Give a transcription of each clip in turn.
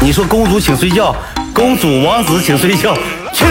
你说公主请睡觉，公主王子请睡觉，去。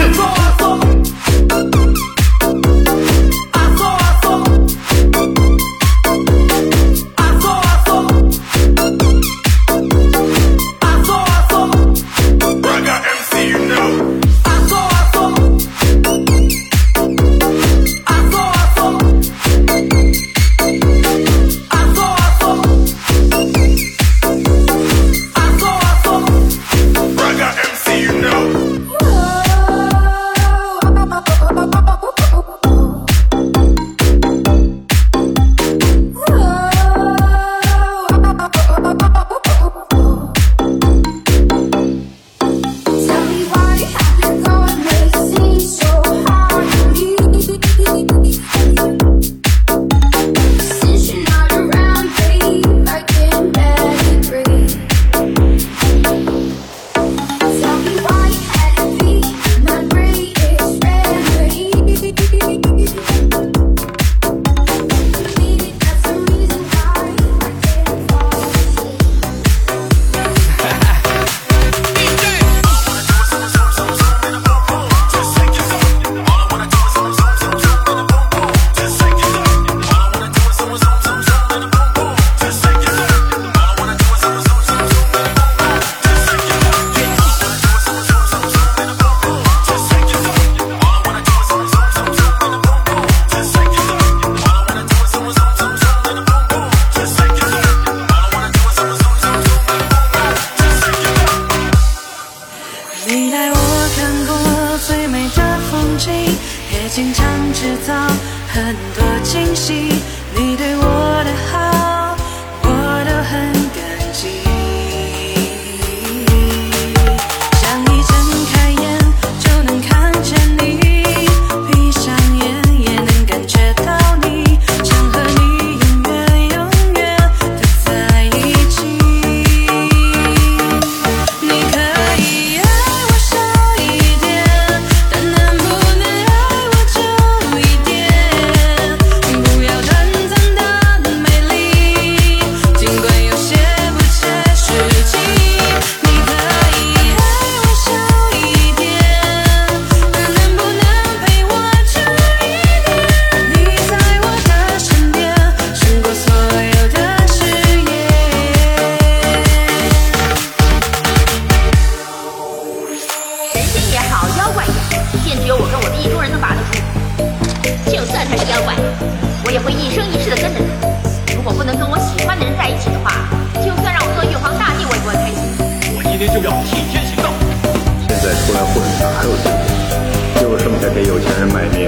and my.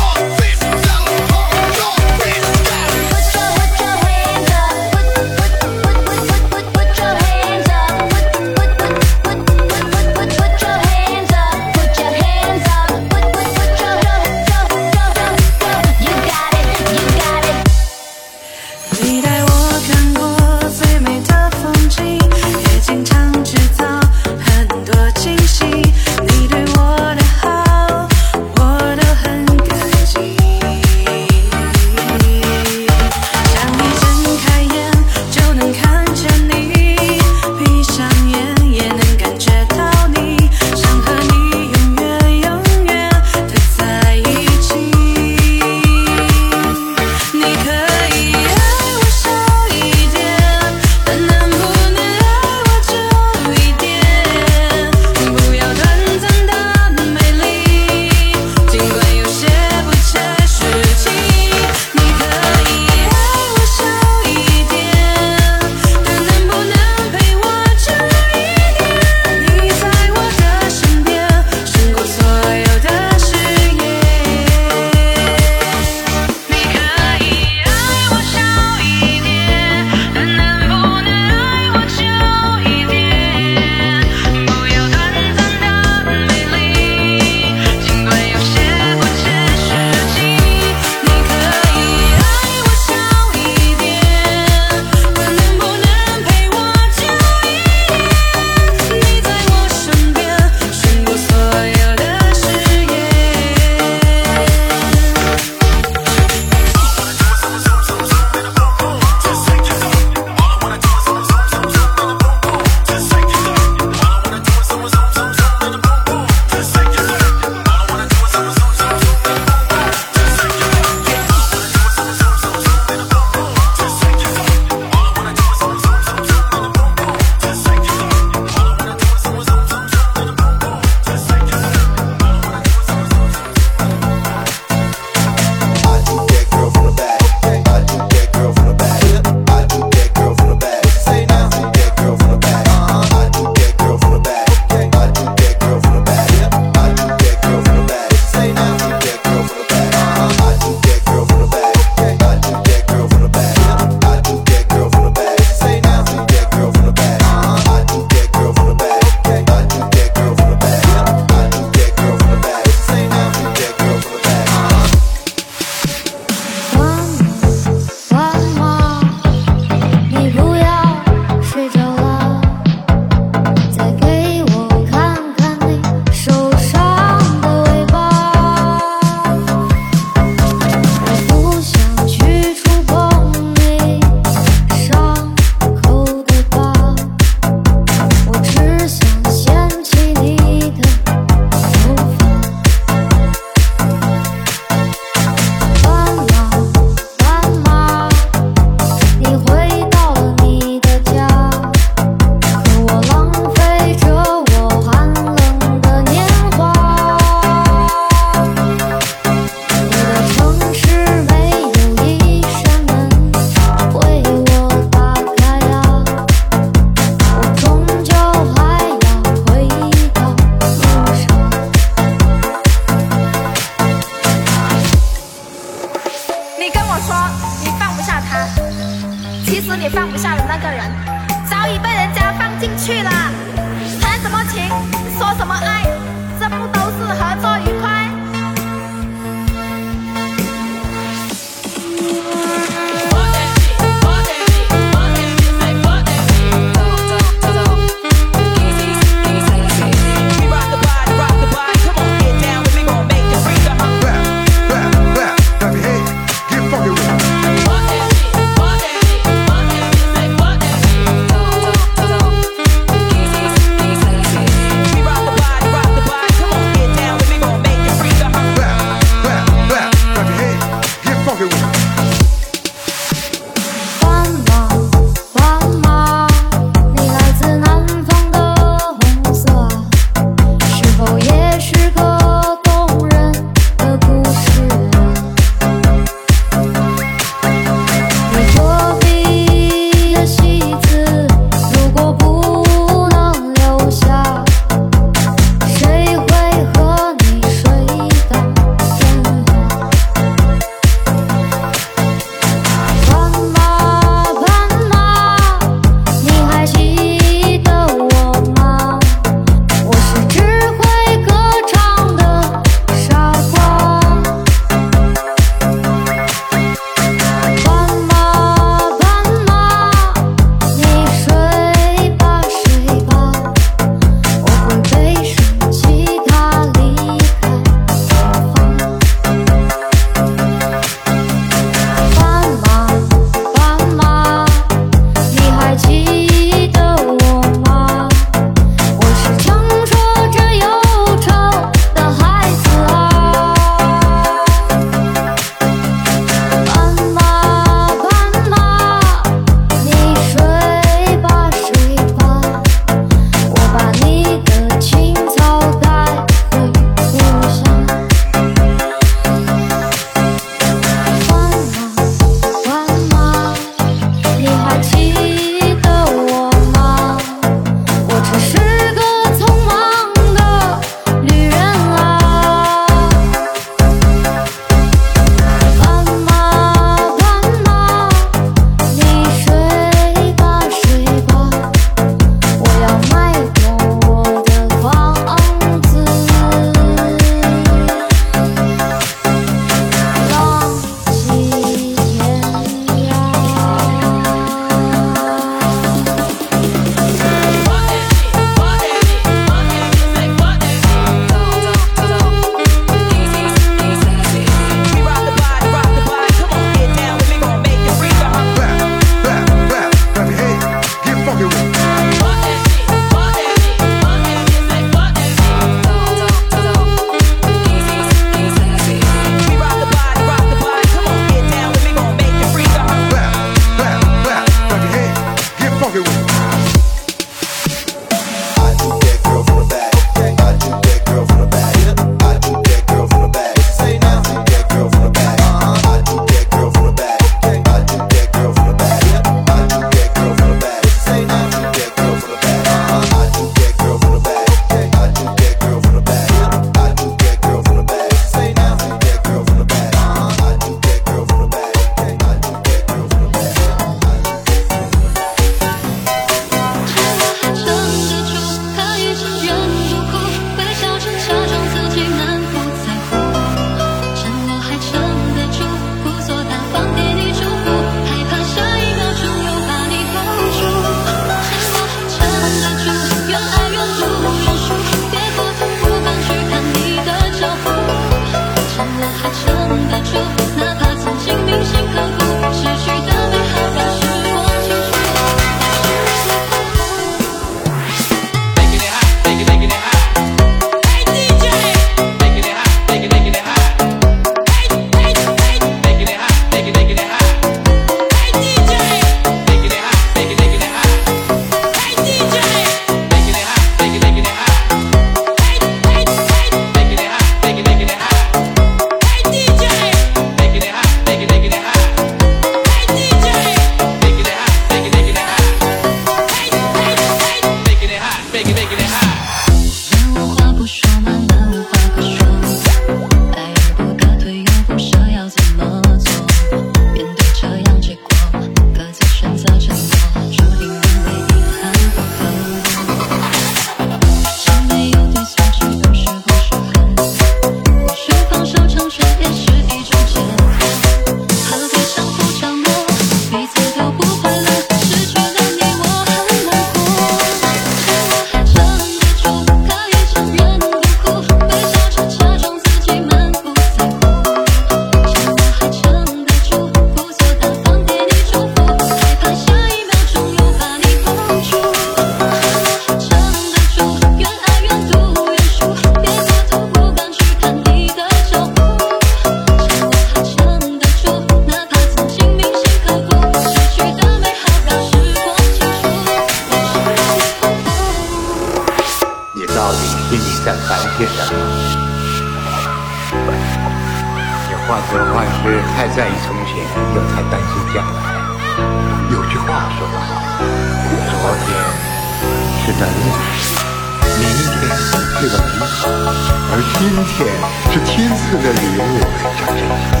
礼物，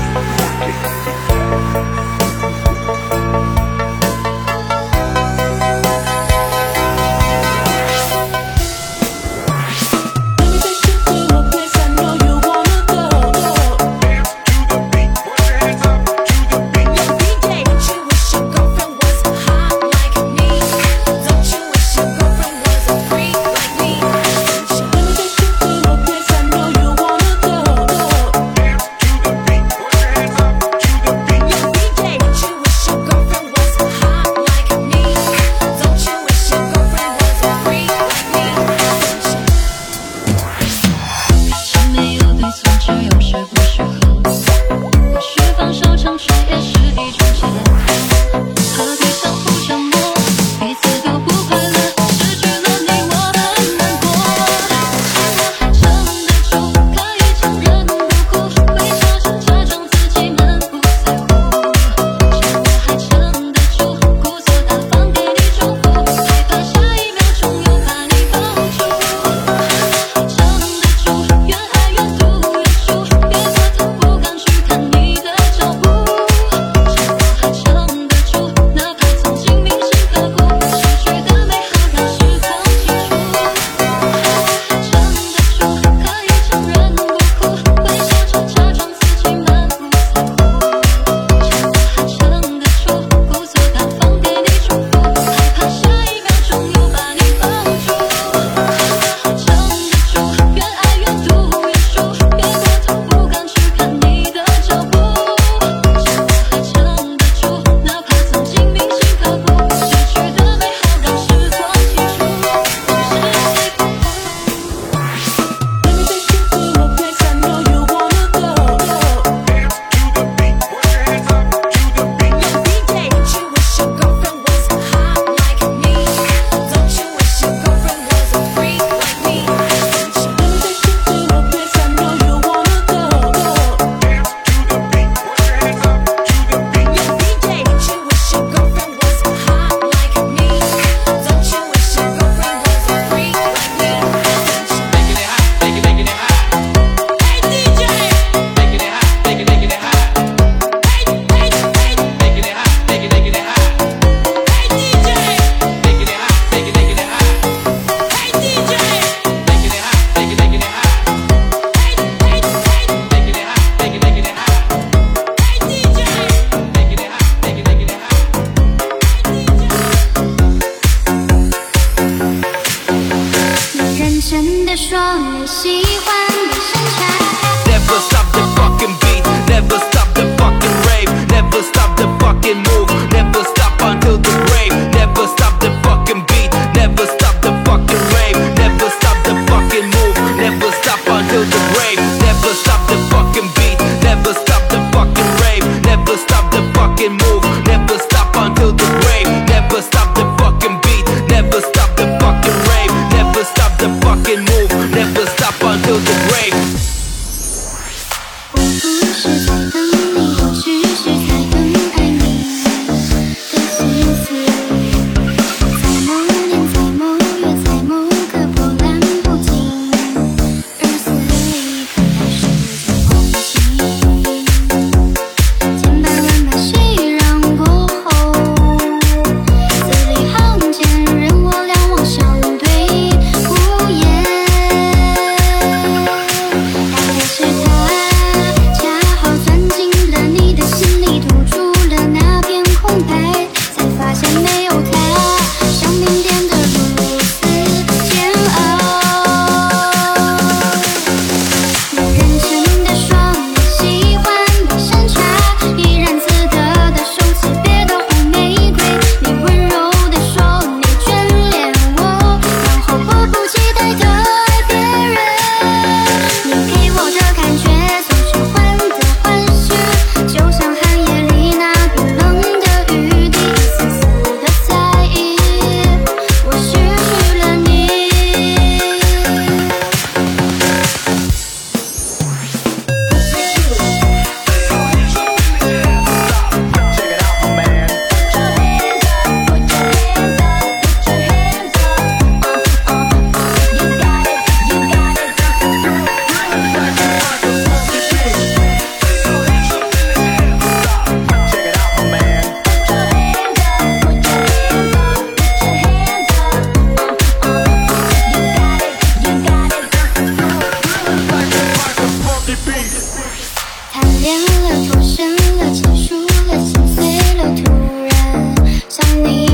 了，发生了，结束了，心碎了，突然想你。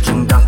正当